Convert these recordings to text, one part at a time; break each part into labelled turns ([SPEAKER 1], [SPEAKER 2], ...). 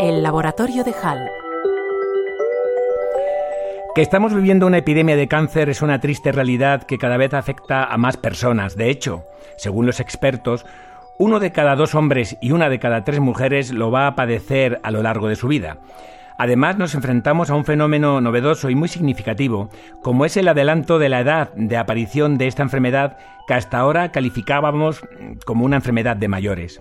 [SPEAKER 1] El laboratorio de Hall.
[SPEAKER 2] Que estamos viviendo una epidemia de cáncer es una triste realidad que cada vez afecta a más personas. De hecho, según los expertos, uno de cada dos hombres y una de cada tres mujeres lo va a padecer a lo largo de su vida. Además, nos enfrentamos a un fenómeno novedoso y muy significativo, como es el adelanto de la edad de aparición de esta enfermedad que hasta ahora calificábamos como una enfermedad de mayores.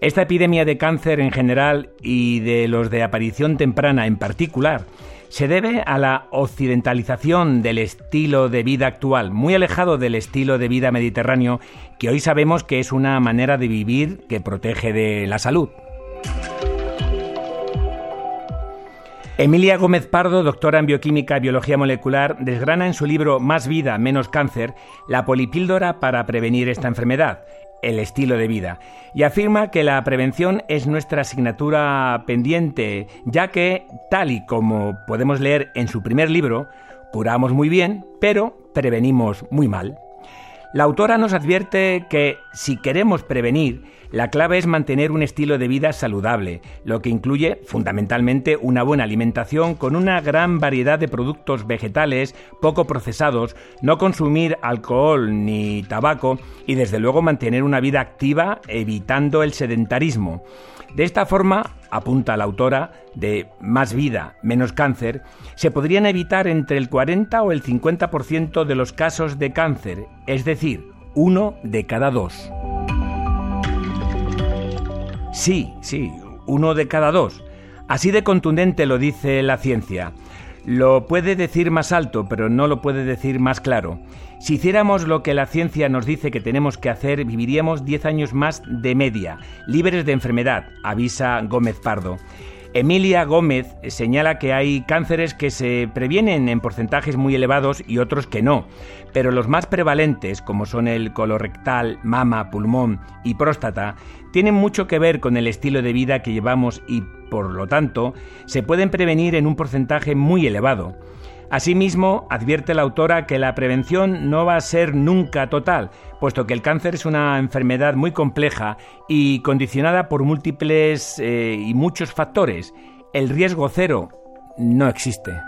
[SPEAKER 2] Esta epidemia de cáncer en general y de los de aparición temprana en particular se debe a la occidentalización del estilo de vida actual, muy alejado del estilo de vida mediterráneo que hoy sabemos que es una manera de vivir que protege de la salud. Emilia Gómez Pardo, doctora en bioquímica y biología molecular, desgrana en su libro Más vida, menos cáncer la polipíldora para prevenir esta enfermedad, el estilo de vida, y afirma que la prevención es nuestra asignatura pendiente, ya que, tal y como podemos leer en su primer libro, curamos muy bien, pero prevenimos muy mal. La autora nos advierte que si queremos prevenir, la clave es mantener un estilo de vida saludable, lo que incluye fundamentalmente una buena alimentación con una gran variedad de productos vegetales poco procesados, no consumir alcohol ni tabaco y desde luego mantener una vida activa evitando el sedentarismo. De esta forma, apunta la autora de Más vida, menos cáncer, se podrían evitar entre el 40 o el 50% de los casos de cáncer, es decir, uno de cada dos. Sí, sí, uno de cada dos. Así de contundente lo dice la ciencia. Lo puede decir más alto, pero no lo puede decir más claro. Si hiciéramos lo que la ciencia nos dice que tenemos que hacer, viviríamos 10 años más de media, libres de enfermedad, avisa Gómez Pardo. Emilia Gómez señala que hay cánceres que se previenen en porcentajes muy elevados y otros que no, pero los más prevalentes, como son el colorectal, mama, pulmón y próstata, tienen mucho que ver con el estilo de vida que llevamos y, por lo tanto, se pueden prevenir en un porcentaje muy elevado. Asimismo, advierte la autora que la prevención no va a ser nunca total, puesto que el cáncer es una enfermedad muy compleja y condicionada por múltiples eh, y muchos factores. El riesgo cero no existe.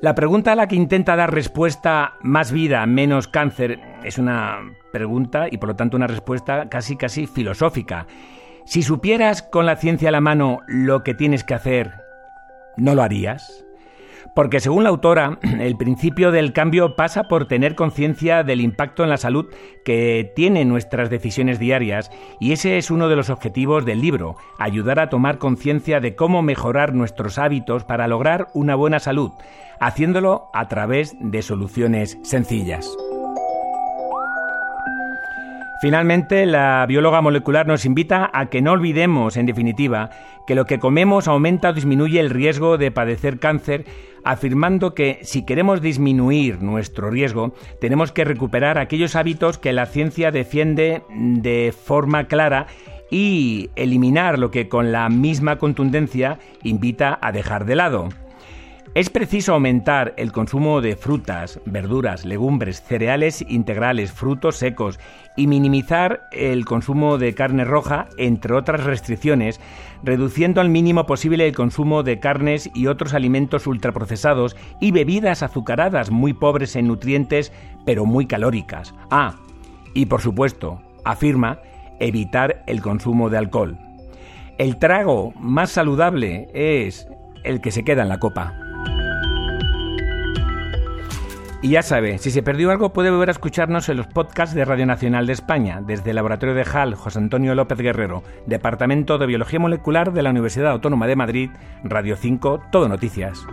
[SPEAKER 2] La pregunta a la que intenta dar respuesta más vida, menos cáncer es una pregunta y por lo tanto una respuesta casi casi filosófica. Si supieras con la ciencia a la mano lo que tienes que hacer, ¿no lo harías? Porque según la autora, el principio del cambio pasa por tener conciencia del impacto en la salud que tienen nuestras decisiones diarias y ese es uno de los objetivos del libro, ayudar a tomar conciencia de cómo mejorar nuestros hábitos para lograr una buena salud, haciéndolo a través de soluciones sencillas. Finalmente, la bióloga molecular nos invita a que no olvidemos, en definitiva, que lo que comemos aumenta o disminuye el riesgo de padecer cáncer, afirmando que si queremos disminuir nuestro riesgo, tenemos que recuperar aquellos hábitos que la ciencia defiende de forma clara y eliminar lo que con la misma contundencia invita a dejar de lado. Es preciso aumentar el consumo de frutas, verduras, legumbres, cereales integrales, frutos secos y minimizar el consumo de carne roja, entre otras restricciones, reduciendo al mínimo posible el consumo de carnes y otros alimentos ultraprocesados y bebidas azucaradas muy pobres en nutrientes pero muy calóricas. Ah, y por supuesto, afirma, evitar el consumo de alcohol. El trago más saludable es el que se queda en la copa. Y ya sabe, si se perdió algo puede volver a escucharnos en los podcasts de Radio Nacional de España, desde el Laboratorio de HAL José Antonio López Guerrero, Departamento de Biología Molecular de la Universidad Autónoma de Madrid, Radio 5, Todo Noticias.